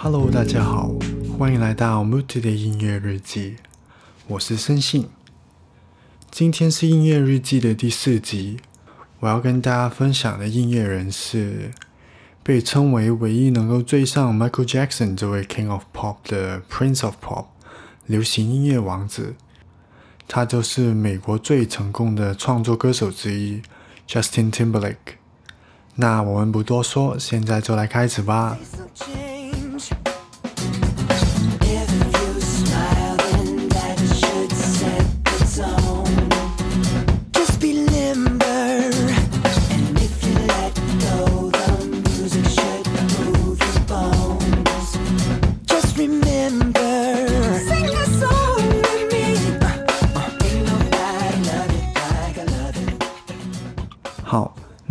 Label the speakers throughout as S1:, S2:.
S1: Hello，大家好，欢迎来到 Muti 的音乐日记，我是森信。今天是音乐日记的第四集，我要跟大家分享的音乐人是被称为唯一能够追上 Michael Jackson 这位 King of Pop 的 Prince of Pop 流行音乐王子，他就是美国最成功的创作歌手之一 Justin Timberlake。那我们不多说，现在就来开始吧。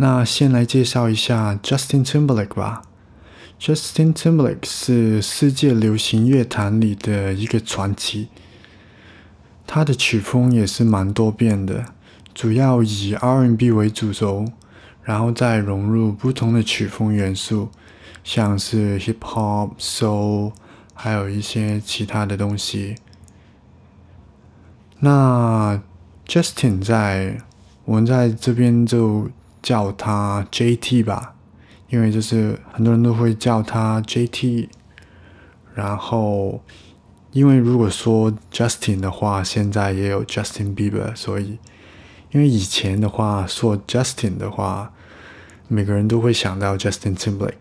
S1: 那先来介绍一下 Justin Timberlake 吧。Justin Timberlake 是世界流行乐坛里的一个传奇，他的曲风也是蛮多变的，主要以 R&B 为主轴，然后再融入不同的曲风元素，像是 Hip Hop、Soul，还有一些其他的东西。那 Justin 在我们在这边就叫他 JT 吧，因为就是很多人都会叫他 JT。然后，因为如果说 Justin 的话，现在也有 Justin Bieber，所以因为以前的话说 Justin 的话，每个人都会想到 Justin Timberlake，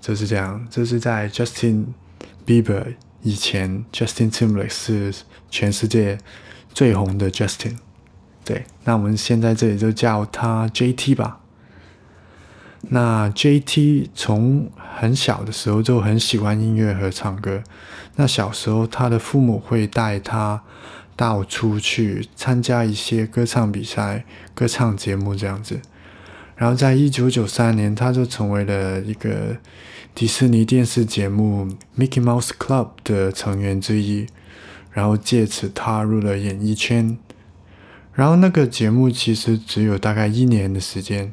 S1: 就是这样。这是在 Justin Bieber 以前，Justin Timberlake 是全世界最红的 Justin。对，那我们现在这里就叫他 JT 吧。那 JT 从很小的时候就很喜欢音乐和唱歌。那小时候他的父母会带他到处去参加一些歌唱比赛、歌唱节目这样子。然后在一九九三年，他就成为了一个迪士尼电视节目《Mickey Mouse Club》的成员之一，然后借此踏入了演艺圈。然后那个节目其实只有大概一年的时间，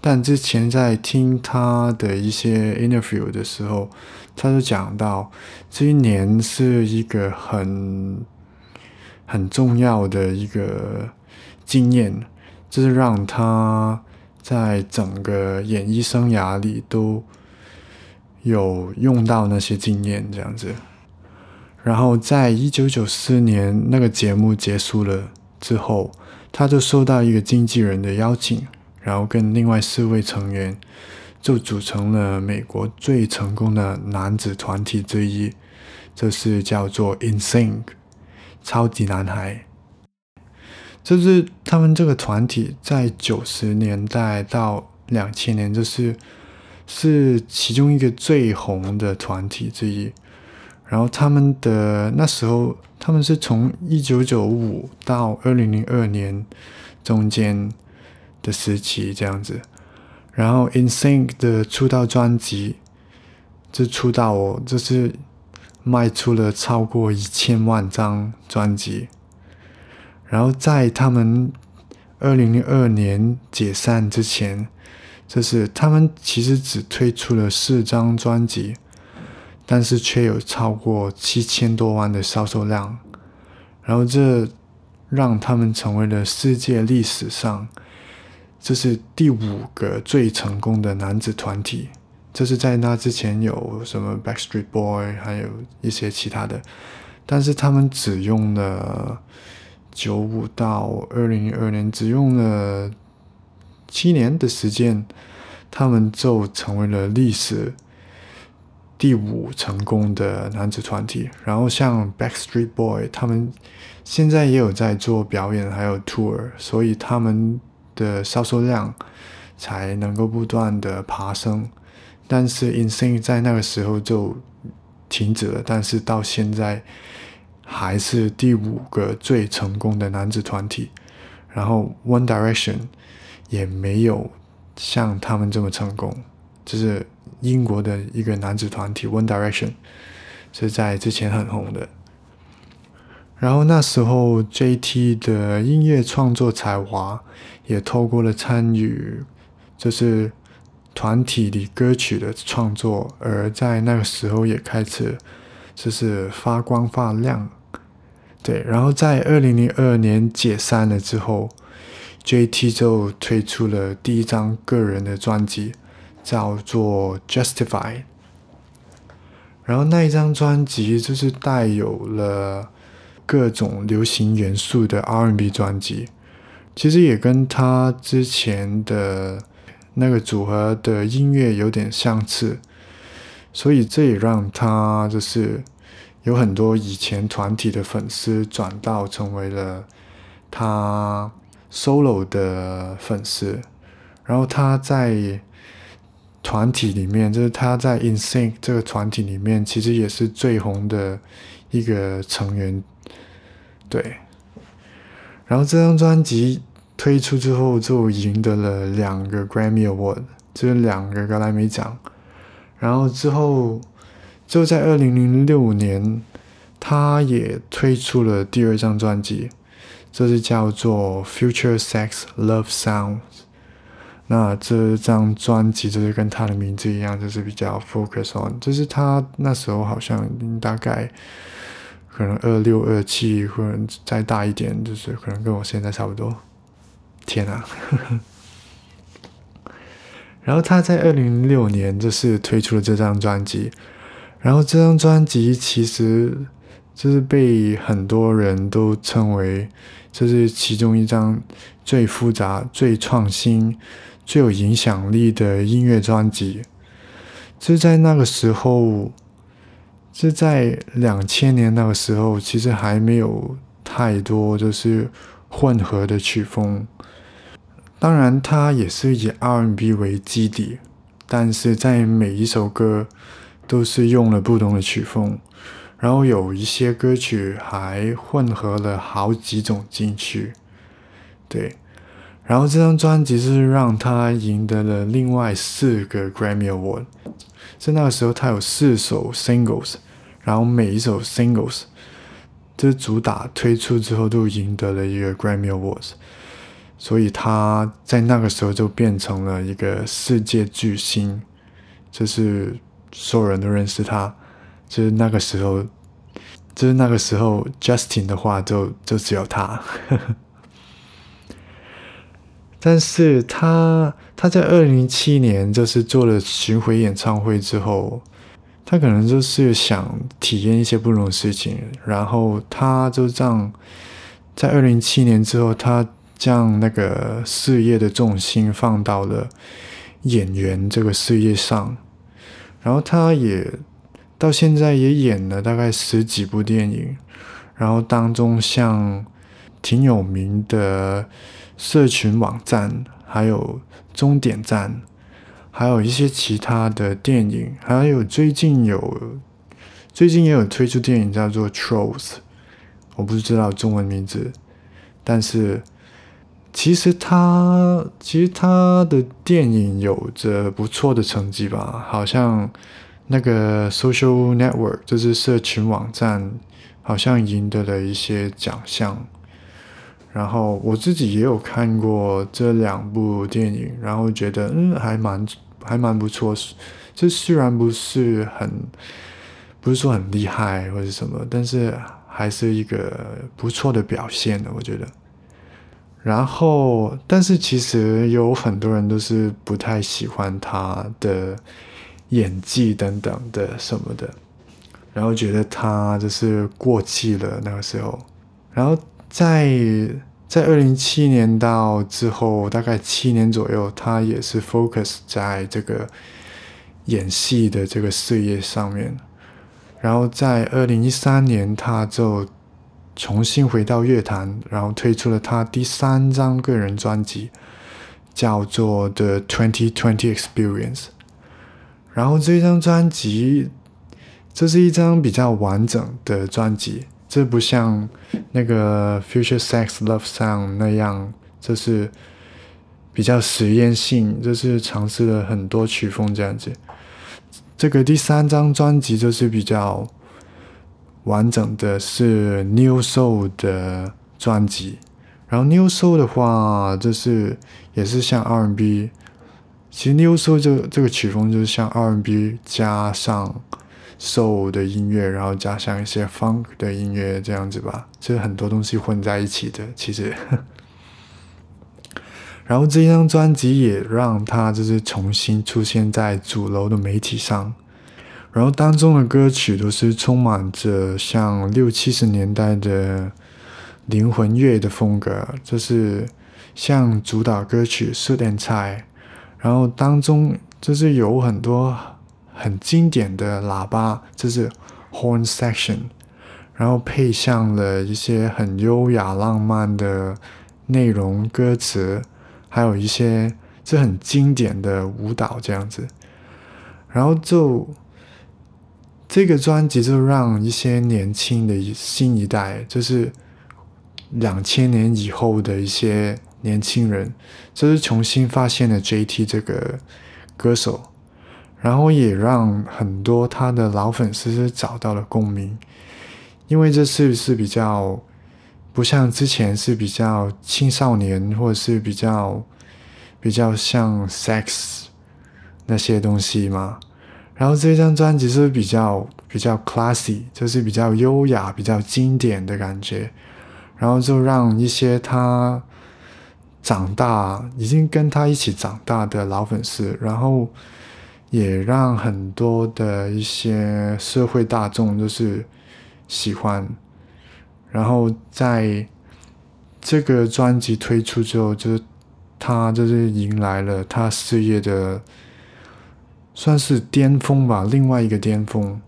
S1: 但之前在听他的一些 interview 的时候，他就讲到这一年是一个很很重要的一个经验，就是让他在整个演艺生涯里都有用到那些经验这样子。然后在一九九四年那个节目结束了。之后，他就收到一个经纪人的邀请，然后跟另外四位成员就组成了美国最成功的男子团体之一，就是叫做 InSync 超级男孩。就是他们这个团体在九十年代到两千年，就是是其中一个最红的团体之一。然后他们的那时候，他们是从一九九五到二零零二年中间的时期这样子。然后 InSync 的出道专辑，这出道哦，这是卖出了超过一千万张专辑。然后在他们二零零二年解散之前，就是他们其实只推出了四张专辑。但是却有超过七千多万的销售量，然后这让他们成为了世界历史上这是第五个最成功的男子团体。这是在那之前有什么 Backstreet Boy，还有一些其他的，但是他们只用了九五到二零零二年，只用了七年的时间，他们就成为了历史。第五成功的男子团体，然后像 Backstreet Boy，他们现在也有在做表演，还有 tour，所以他们的销售量才能够不断的爬升。但是 InSync 在那个时候就停止了，但是到现在还是第五个最成功的男子团体。然后 One Direction 也没有像他们这么成功，就是英国的一个男子团体 One Direction 是在之前很红的。然后那时候 JT 的音乐创作才华也透过了参与，就是团体里歌曲的创作，而在那个时候也开始就是发光发亮。对，然后在二零零二年解散了之后，JT 就推出了第一张个人的专辑，叫做《Justify》。然后那一张专辑就是带有了各种流行元素的 R&B 专辑，其实也跟他之前的那个组合的音乐有点相似，所以这也让他就是。有很多以前团体的粉丝转到成为了他 solo 的粉丝，然后他在团体里面，就是他在 Insync 这个团体里面，其实也是最红的一个成员。对，然后这张专辑推出之后，就赢得了两个 Grammy Award，就是两个格莱美奖，然后之后。就在二零零六年，他也推出了第二张专辑，这是叫做《Future Sex Love Sounds》。那这张专辑就是跟他的名字一样，就是比较 focus on，就是他那时候好像大概可能二六二七，或者再大一点，就是可能跟我现在差不多。天啊！然后他在二零零六年就是推出了这张专辑。然后这张专辑其实就是被很多人都称为，这是其中一张最复杂、最创新、最有影响力的音乐专辑。就在那个时候，是在两千年那个时候，其实还没有太多就是混合的曲风。当然，它也是以 R&B 为基底，但是在每一首歌。都是用了不同的曲风，然后有一些歌曲还混合了好几种进去，对。然后这张专辑是让他赢得了另外四个 Grammy Award，在那个时候他有四首 Singles，然后每一首 Singles 这主打推出之后都赢得了一个 Grammy Awards，所以他在那个时候就变成了一个世界巨星，就是。所有人都认识他，就是那个时候，就是那个时候，Justin 的话就就只有他。但是他他在二零零七年就是做了巡回演唱会之后，他可能就是想体验一些不同的事情，然后他就这样在二零零七年之后，他将那个事业的重心放到了演员这个事业上。然后他也到现在也演了大概十几部电影，然后当中像挺有名的社群网站，还有终点站，还有一些其他的电影，还有最近有最近也有推出电影叫做《Trolls》，我不知道中文名字，但是。其实他其实他的电影有着不错的成绩吧，好像那个 Social Network 就是社群网站，好像赢得了一些奖项。然后我自己也有看过这两部电影，然后觉得嗯还蛮还蛮不错。这虽然不是很不是说很厉害或者什么，但是还是一个不错的表现的，我觉得。然后，但是其实有很多人都是不太喜欢他的演技等等的什么的，然后觉得他就是过气了那个时候。然后在在二零七年到之后，大概七年左右，他也是 focus 在这个演戏的这个事业上面。然后在二零一三年，他就。重新回到乐坛，然后推出了他第三张个人专辑，叫做《The Twenty Twenty Experience》。然后这张专辑，这是一张比较完整的专辑，这不像那个 Future Sex Love Sound 那样，这是比较实验性，就是尝试了很多曲风这样子。这个第三张专辑就是比较完整的是 New Soul 的专辑，然后 New Soul 的话，就是也是像 R&B，其实 New Soul 这这个曲风就是像 R&B 加上 Soul 的音乐，然后加上一些 Funk 的音乐这样子吧，就是很多东西混在一起的，其实。然后这张专辑也让他就是重新出现在主流的媒体上，然后当中的歌曲都是充满着像六七十年代的灵魂乐的风格，就是像主打歌曲《素点菜》，然后当中就是有很多很经典的喇叭，就是 horn section，然后配上了一些很优雅浪漫的内容歌词。还有一些这很经典的舞蹈这样子，然后就这个专辑就让一些年轻的新一代，就是两千年以后的一些年轻人，就是重新发现了 J.T 这个歌手，然后也让很多他的老粉丝是找到了共鸣，因为这是是比较。不像之前是比较青少年，或者是比较比较像 sex 那些东西嘛。然后这张专辑是比较比较 classy，就是比较优雅、比较经典的感觉。然后就让一些他长大、已经跟他一起长大的老粉丝，然后也让很多的一些社会大众就是喜欢。然后在这个专辑推出之后，就是他就是迎来了他事业的算是巅峰吧，另外一个巅峰，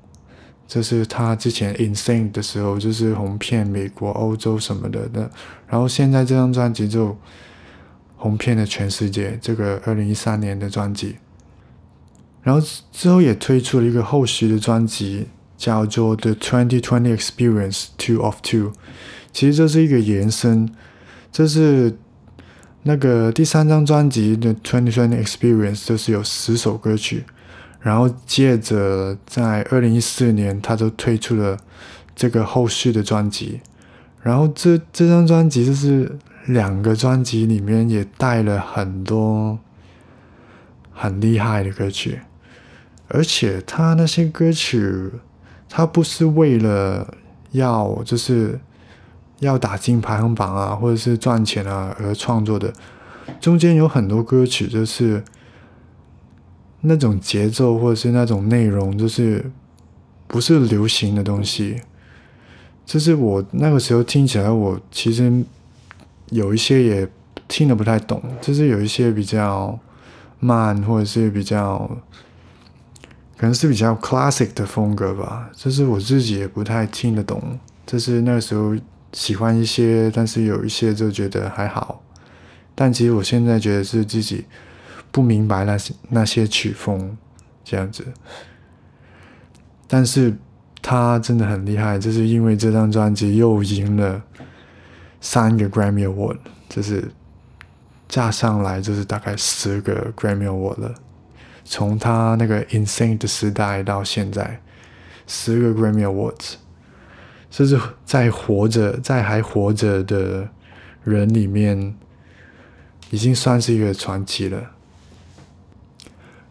S1: 就是他之前 Insane 的时候，就是红遍美国、欧洲什么的的。然后现在这张专辑就红遍了全世界，这个二零一三年的专辑。然后之后也推出了一个后续的专辑。叫做 The Twenty Twenty Experience Two of Two，其实这是一个延伸，这是那个第三张专辑的 Twenty Twenty Experience，就是有十首歌曲，然后接着在二零一四年，他就推出了这个后续的专辑，然后这这张专辑就是两个专辑里面也带了很多很厉害的歌曲，而且他那些歌曲。他不是为了要就是要打进排行榜啊，或者是赚钱啊而创作的。中间有很多歌曲就是那种节奏或者是那种内容，就是不是流行的东西。就是我那个时候听起来，我其实有一些也听得不太懂，就是有一些比较慢，或者是比较。可能是比较 classic 的风格吧，就是我自己也不太听得懂。就是那时候喜欢一些，但是有一些就觉得还好。但其实我现在觉得是自己不明白那些那些曲风这样子。但是他真的很厉害，就是因为这张专辑又赢了三个 Grammy Award，就是加上来就是大概十个 Grammy Award 了。从他那个 insane 的时代到现在，十个 Grammy Awards，这是在活着、在还活着的人里面，已经算是一个传奇了。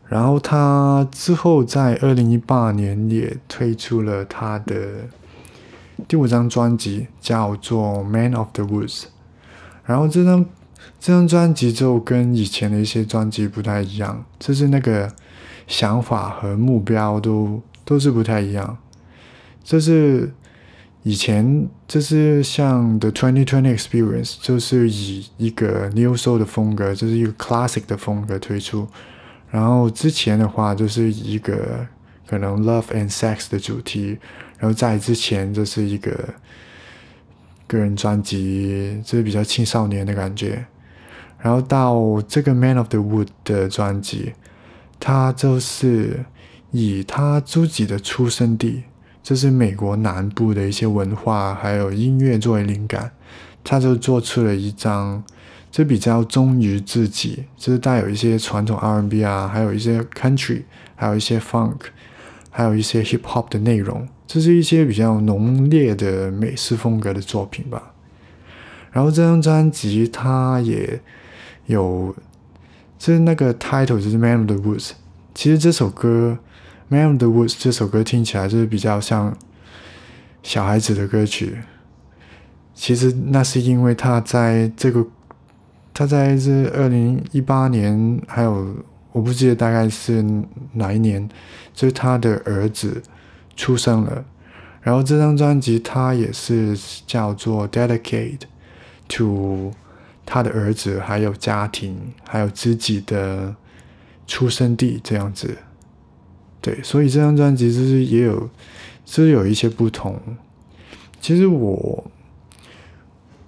S1: 然后他之后在二零一八年也推出了他的第五张专辑，叫做《Man of the Woods》。然后这张。这张专辑就跟以前的一些专辑不太一样，就是那个想法和目标都都是不太一样。就是以前就是像 The Twenty Twenty Experience，就是以一个 New Soul 的风格，就是一个 Classic 的风格推出。然后之前的话就是一个可能 Love and Sex 的主题，然后在之前这是一个个人专辑，就是比较青少年的感觉。然后到这个《Man of the Wood》的专辑，他就是以他自己的出生地，这是美国南部的一些文化还有音乐作为灵感，他就做出了一张，这比较忠于自己，就是带有一些传统 R&B 啊，还有一些 Country，还有一些 Funk，还有一些 Hip Hop 的内容，这是一些比较浓烈的美式风格的作品吧。然后这张专辑它也有，就是那个 title 就是 Man of the Woods，其实这首歌。《Man of the Woods》这首歌听起来就是比较像小孩子的歌曲，其实那是因为他在这个他在这二零一八年，还有我不记得大概是哪一年，就是他的儿子出生了，然后这张专辑他也是叫做《Dedicate to》他的儿子，还有家庭，还有自己的出生地这样子。对，所以这张专辑就是也有，就是有一些不同。其实我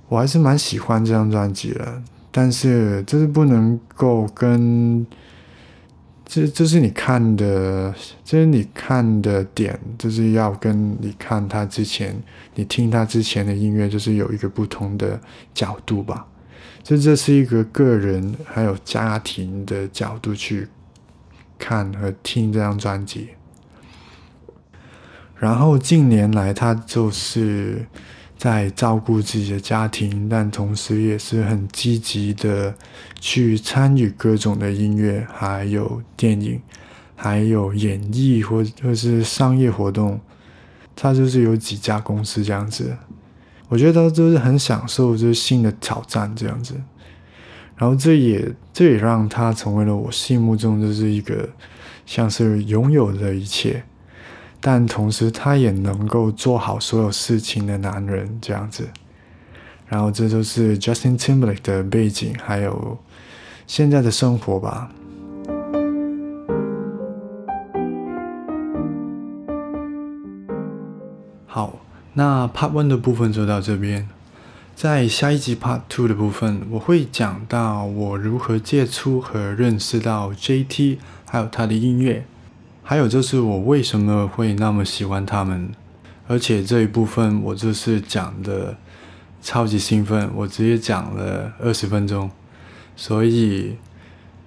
S1: 我还是蛮喜欢这张专辑的，但是就是不能够跟这这是你看的，这是你看的点，就是要跟你看他之前，你听他之前的音乐，就是有一个不同的角度吧。这这是一个个人还有家庭的角度去。看和听这张专辑，然后近年来他就是在照顾自己的家庭，但同时也是很积极的去参与各种的音乐，还有电影，还有演艺或或是商业活动。他就是有几家公司这样子，我觉得他就是很享受就是新的挑战这样子。然后这也这也让他成为了我心目中就是一个像是拥有的一切，但同时他也能够做好所有事情的男人这样子。然后这就是 Justin Timberlake 的背景，还有现在的生活吧。好，那 Part One 的部分就到这边。在下一集 Part Two 的部分，我会讲到我如何接触和认识到 JT，还有他的音乐，还有就是我为什么会那么喜欢他们。而且这一部分我就是讲的超级兴奋，我直接讲了二十分钟，所以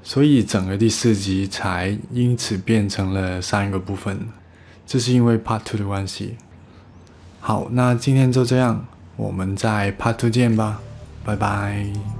S1: 所以整个第四集才因此变成了三个部分，这是因为 Part Two 的关系。好，那今天就这样。我们在 Part Two 见吧，拜拜。